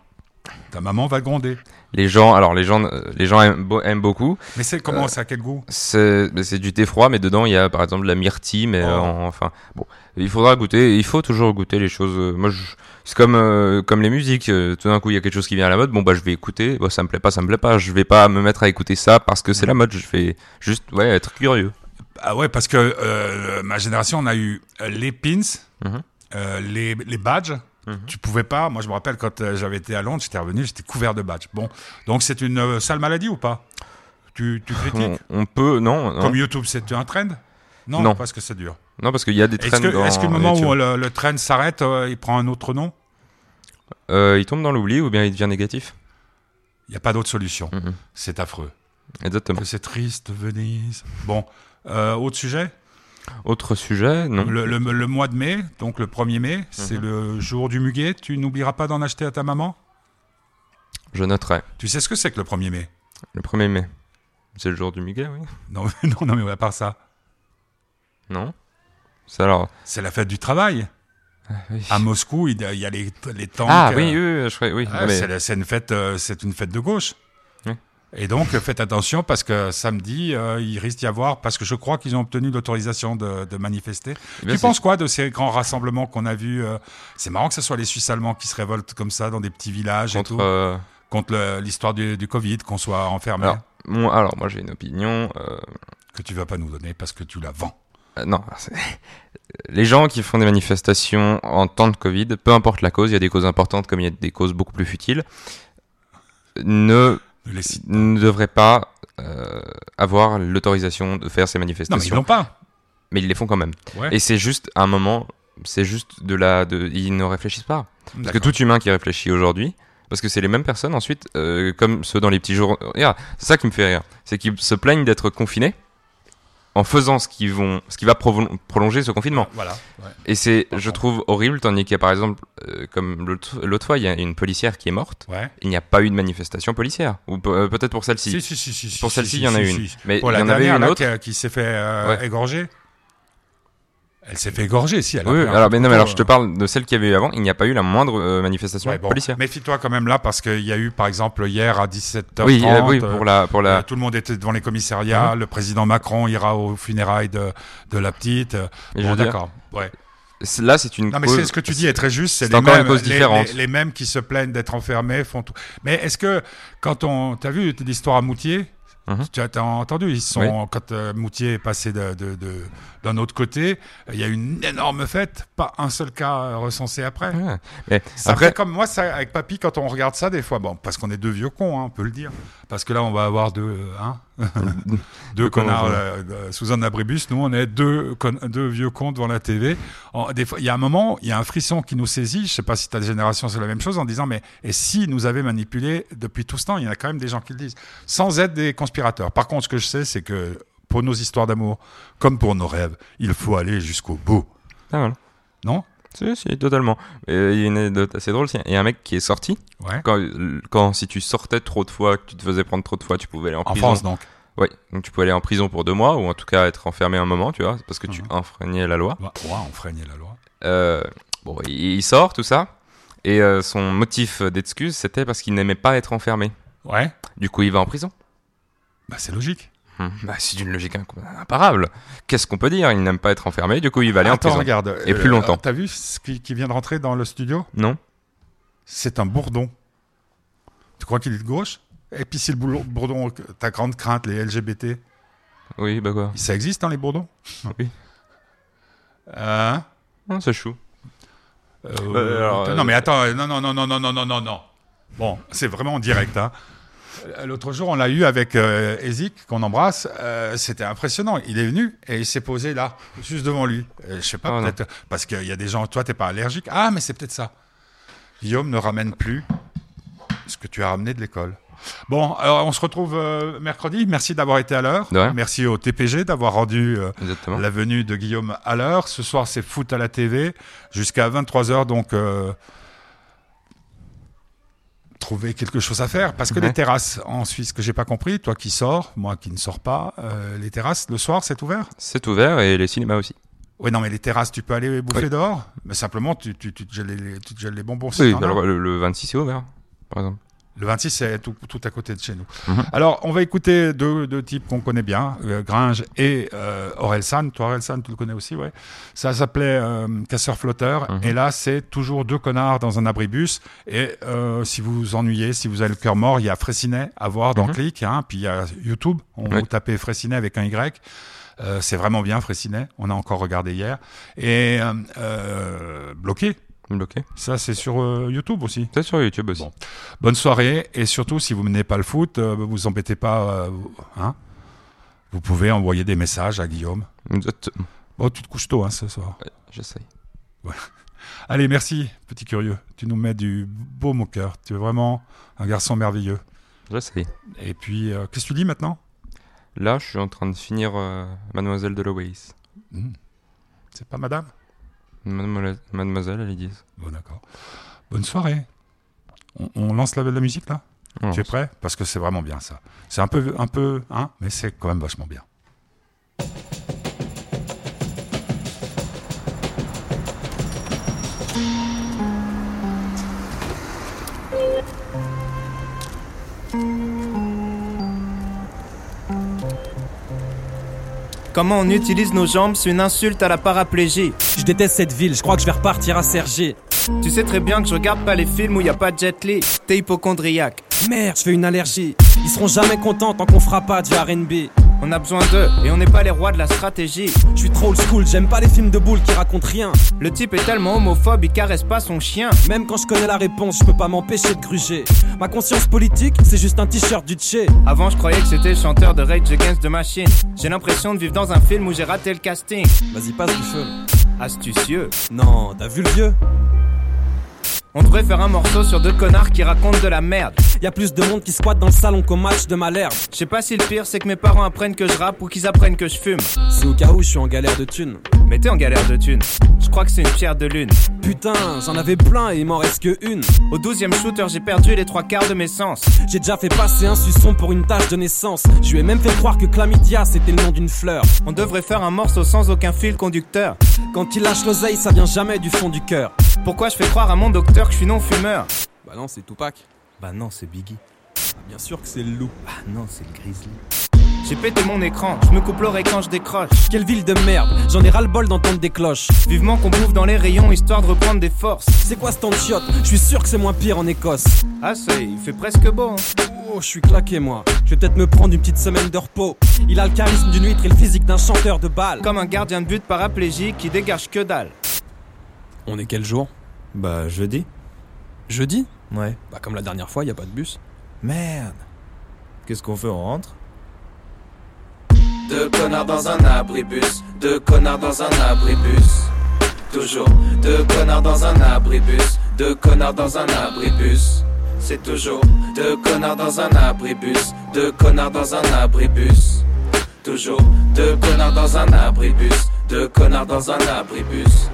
Ta maman va gronder. Les gens, alors les gens, euh, les gens aiment, beau- aiment beaucoup. Mais c'est comment, Euh, c'est à quel goût? C'est du thé froid, mais dedans il y a par exemple de la myrtille, mais Oh. euh, en- enfin bon, il faudra goûter. Il faut toujours goûter les choses. euh, Moi, c'est comme euh, comme les musiques. euh, Tout d'un coup, il y a quelque chose qui vient à la mode. Bon bah je vais écouter. Bon, ça me plaît pas, ça me plaît pas. Je vais pas me mettre à écouter ça parce que c'est la mode. Je vais juste ouais être curieux. Ah ouais, parce que euh, ma génération, on a eu euh, les pins, Mhm. euh, les, les badges. Mhm. Tu pouvais pas. Moi, je me rappelle quand j'avais été à Londres, j'étais revenu, j'étais couvert de badges. Bon, donc c'est une euh, sale maladie ou pas? Tu, tu critiques? On, on peut non non, Comme YouTube, c'est un trend? Non, Non. parce que c'est dur. non parce qu'il y a des Est-ce trends que, dans est-ce qu'au moment YouTube. où le, le trend s'arrête, euh, il prend un autre nom? Euh, il tombe dans l'oubli ou bien il devient négatif? Il n'y a pas d'autre solution. Mhm. C'est affreux. Exactement. Que c'est triste, Venise. Bon, autre sujet? Autre sujet non. Le, le- le mois de mai, donc le 1er mai, c'est Mhm. le jour du muguet. Tu n'oublieras pas d'en acheter à ta maman? Je noterai. Tu sais ce que c'est que le 1er mai? Le 1er mai. C'est le jour du muguet, oui. non, <laughs> non, non, mais à part ça. Non C'est alors. C'est la fête du travail. oui. À Moscou, il y a- les, les tanks. Ah euh, oui, oui, oui, crois, oui. mais- c'est c'est une fête, euh, c'est une fête de gauche. Et donc, faites attention parce que samedi, euh, il risque d'y avoir, parce que je crois qu'ils ont obtenu l'autorisation de, de manifester. Eh tu penses quoi de ces grands rassemblements qu'on a vus euh, C'est marrant que ce soit les Suisses allemands qui se révoltent comme ça dans des petits villages contre. et tout, euh, contre l'histoire du, du Covid, qu'on soit enfermé, alors, moi, alors, moi, j'ai une opinion. que tu vas pas nous donner parce que tu la vends. Non, <laughs> les gens qui font des manifestations en temps de Covid, peu importe la cause, il y a des causes importantes comme il y a des causes beaucoup plus futiles, Ne les ne devraient pas euh, avoir l'autorisation de faire ces Non, mais ils manifestations. l'ont pas. mais ils les font quand même. Ouais. Et c'est juste un moment, c'est juste de la, de, ils ne réfléchissent pas. Parce que tout humain qui réfléchit aujourd'hui, parce que c'est les mêmes personnes ensuite, euh, comme ceux dans les petits jours. C'est ça qui me fait rire, c'est qu'ils se plaignent d'être confinés en faisant ce qui vont, ce qui va prolonger ce confinement. Voilà. ouais. Et c'est, je trouve horrible, tandis qu'il y a par exemple, euh, comme l'autre fois, il y a une policière qui est morte. Ouais. Il n'y a pas eu de manifestation policière, ou euh, peut-être pour celle-ci. Si, si, si, Pour celle-ci, il y en a une. Mais Pour il y en avait une autre. qui, qui s'est fait euh, Ouais. égorger. Elle s'est fait égorger, si. Elle a Oui, alors, mais non, mais alors je te parle de celle qu'il y avait eu avant. Il n'y a pas eu la moindre euh, manifestation Ouais, bon, policière. Méfie-toi quand même là parce qu'il y a eu par exemple hier à 17h30 Oui, euh, oui, euh, pour la, pour la. euh, tout le monde était devant les commissariats, Mhm. le président Macron ira aux funérailles de, de la petite. euh, Bon d'accord. Ouais. Là, c'est une Non mais cause- ce que tu dis est très juste, c'est c'est les encore une mêmes, cause les- différente. Les, les mêmes qui se plaignent d'être enfermés font tout. Mais est-ce que quand on t'as vu l'histoire à Moutier? Mhm. Tu as entendu, ils sont quand euh, Moutier est passé de, de- de- d'un autre côté, il y a eu une énorme fête, pas un seul cas euh, recensé après. Ouais. Mais Ça après, fait comme moi, ça, avec papy, quand on regarde ça, des fois, bon, parce qu'on est deux vieux cons, hein, on peut le dire. Parce que là, on va avoir deux, hein, deux connards euh, euh, sous un abribus. Nous, on est deux, vieux cons devant la TV. En- des fois, il y a un moment, il y a un frisson qui nous saisit. Je sais pas si ta génération c'est la même chose, en disant, mais et si nous avait manipulé depuis tout ce temps, il y en a quand même des gens qui le disent, sans être des conspirateurs. Par contre, ce que je sais, c'est que pour nos histoires d'amour, comme pour nos rêves, il faut aller jusqu'au bout. Ah, voilà. Non? Si, si, totalement. Et Il y a une anecdote assez drôle. c'est- Il y a un mec qui est sorti. Ouais. Quand, quand si tu sortais trop de fois, que tu te faisais prendre trop de fois, tu pouvais aller en, En prison. France, donc. Oui, donc tu pouvais aller en prison pour deux mois, ou en tout cas être enfermé un moment, tu vois, parce que tu Mhm. enfreignais la loi. Ouais, on freignait la loi. Euh, bon, il, il sort, tout ça. Et euh, son motif d'excuse, c'était parce qu'il n'aimait pas être enfermé. Ouais. Du coup, il va en prison. Bah, c'est logique. Bah, c'est d'une logique imparable. Qu'est-ce qu'on peut dire? Il n'aime pas être enfermé, du coup, il va aller en Attends, prison. regarde. Et plus longtemps. T'as vu ce qui, qui vient de rentrer dans le studio? Non C'est un bourdon. Tu crois qu'il est de gauche? Et puis si le bourdon, ta grande crainte, les LGBT, Oui, bah quoi ça existe dans les bourdons? Oui. Hein? Non, c'est chou. Euh, Euh, alors, non euh, mais attends, euh, non, non, non, non, non, non, non, non, non. Bon, c'est vraiment en direct. Hein. Euh, L'autre jour, on l'a eu avec euh, Ezik, qu'on embrasse. Euh, C'était impressionnant. Il est venu et il s'est posé là, juste devant lui. Euh, je sais pas, Ah, peut-être parce qu'il y a des gens. Toi, t'es pas allergique. Ah, mais c'est peut-être ça. Guillaume ne ramène plus ce que tu as ramené de l'école. Bon, alors on se retrouve euh, mercredi. Merci d'avoir été à l'heure. Merci au TPG d'avoir rendu euh, la venue de Guillaume à l'heure. Ce soir, c'est foot à la TV jusqu'à 23h. Donc, euh, trouver quelque chose à faire. Parce que Ouais. les terrasses en Suisse, que j'ai pas compris, toi qui sors, moi qui ne sors pas, euh, les terrasses, le soir, c'est ouvert? C'est ouvert et les cinémas aussi. Oui, non, mais les terrasses, tu peux aller bouffer Oui. dehors? Mais simplement, tu, tu, tu, te gèles les, tu gèles les bonbons. Oui, alors le, le 26 est ouvert, par exemple. Le 26, c'est tout, tout à côté de chez nous. Mhm. Alors, on va écouter deux, deux types qu'on connaît bien, euh, Gringe et euh, Orelsan. Toi, Orelsan, tu le connais aussi, ouais. Ça s'appelait euh, Casseur-flotteur. Mhm. Et là, c'est toujours deux connards dans un abribus. Et euh, si vous vous ennuyez, si vous avez le cœur mort, il y a Fraissinet à voir dans Mhm. Click. Hein, puis il y a YouTube. On Oui. vous tapez Fraissinet avec un Y. Euh, c'est vraiment bien, Fraissinet. On a encore regardé hier. Et Bloqué. Ça, c'est sur euh, YouTube aussi. C'est sur YouTube aussi. Bon. Bonne soirée et surtout si vous menez pas le foot, euh, vous embêtez pas, euh, vous- hein Vous pouvez envoyer des messages à Guillaume. Exactement. Bon, tu te couches tôt hein, ce soir. Ouais, J'essaye. <laughs> Allez, merci, petit curieux. Tu nous mets du baume au cœur. Tu es vraiment un garçon merveilleux. J'essaye. Et puis, euh, qu'est-ce que tu dis maintenant? Là, je suis en train de finir Mademoiselle de Loways. Hmm. C'est pas madame? Mademoiselle, Mademoiselle. Bon, d'accord. Bonne soirée. On, lance la, la musique là? Tu es prêt? Parce que c'est vraiment bien ça. C'est un peu, un peu, hein, mais c'est quand même vachement bien. Comment on utilise nos jambes, c'est une insulte à la paraplégie? Je déteste cette ville, je crois que je vais repartir à Sergi. Tu sais très bien que je regarde pas les films où y a pas de Jet. T'es hypochondriaque. Merde, je fais une allergie. Ils seront jamais contents tant qu'on fera pas du RB. On a besoin d'eux et on n'est pas les rois de la stratégie. Je suis trop old school, j'aime pas les films de boules qui racontent rien. Le type est tellement homophobe, il caresse pas son chien. Même quand je connais la réponse, je peux pas m'empêcher de gruger. Ma conscience politique, c'est juste un t-shirt du Tché. Avant, je croyais que c'était le chanteur de Rage Against the Machine. J'ai l'impression de vivre dans un film où j'ai raté le casting. Vas-y, passe du feu. Astucieux. Non, t'as vu le vieux? On devrait faire un morceau sur deux connards qui racontent de la merde. Y a plus de monde qui squatte dans le salon qu'au match de Malherbe. Je sais pas si le pire c'est que mes parents apprennent que je rappe ou qu'ils apprennent que je fume. C'est au cas où je suis en galère de thunes. Mais t'es en galère de thunes. Je crois que c'est une pierre de lune. Putain, j'en avais plein et il m'en reste que une. Au douzième shooter, j'ai perdu les trois quarts de mes sens. J'ai déjà fait passer un suçon pour une tâche de naissance. Je lui ai même fait croire que chlamydia c'était le nom d'une fleur. On devrait faire un morceau sans aucun fil conducteur. Quand il lâche l'oseille, ça vient jamais du fond du cœur. Pourquoi je fais croire à mon docteur que je suis non fumeur Bah non, c'est Tupac. Bah non, c'est Biggie. Bien sûr que c'est le loup. Ah non, c'est le Grizzly. J'ai pété mon écran, je me coupe l'oreille quand je décroche. Quelle ville de merde, j'en ai ras-le-bol d'entendre des cloches. Vivement qu'on bouffe dans les rayons histoire de reprendre des forces. C'est quoi ce temps de chiotte Je suis sûr que c'est moins pire en Écosse. Ah, ça, il fait presque beau. Hein. Oh, je suis claqué moi. Je vais peut-être me prendre une petite semaine de repos. Il a le charisme d'une huître et le physique d'un chanteur de balle. Comme un gardien de but paraplégique qui dégage que dalle. On est quel jour? Bah, jeudi. Jeudi? Ouais. Bah comme la dernière fois, y a pas de bus. Merde. Qu'est-ce qu'on fait On rentre? Deux connards dans un abribus, deux connards dans un abribus. Toujours deux connards dans un abribus, deux connards dans un abribus. C'est toujours deux connards dans un abribus, deux connards dans un abribus. Toujours deux connards dans un abribus, deux connards dans un abribus.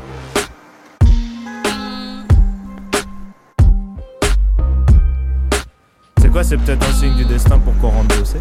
Quoi C'est peut-être un signe du destin pour qu'on rentre bosser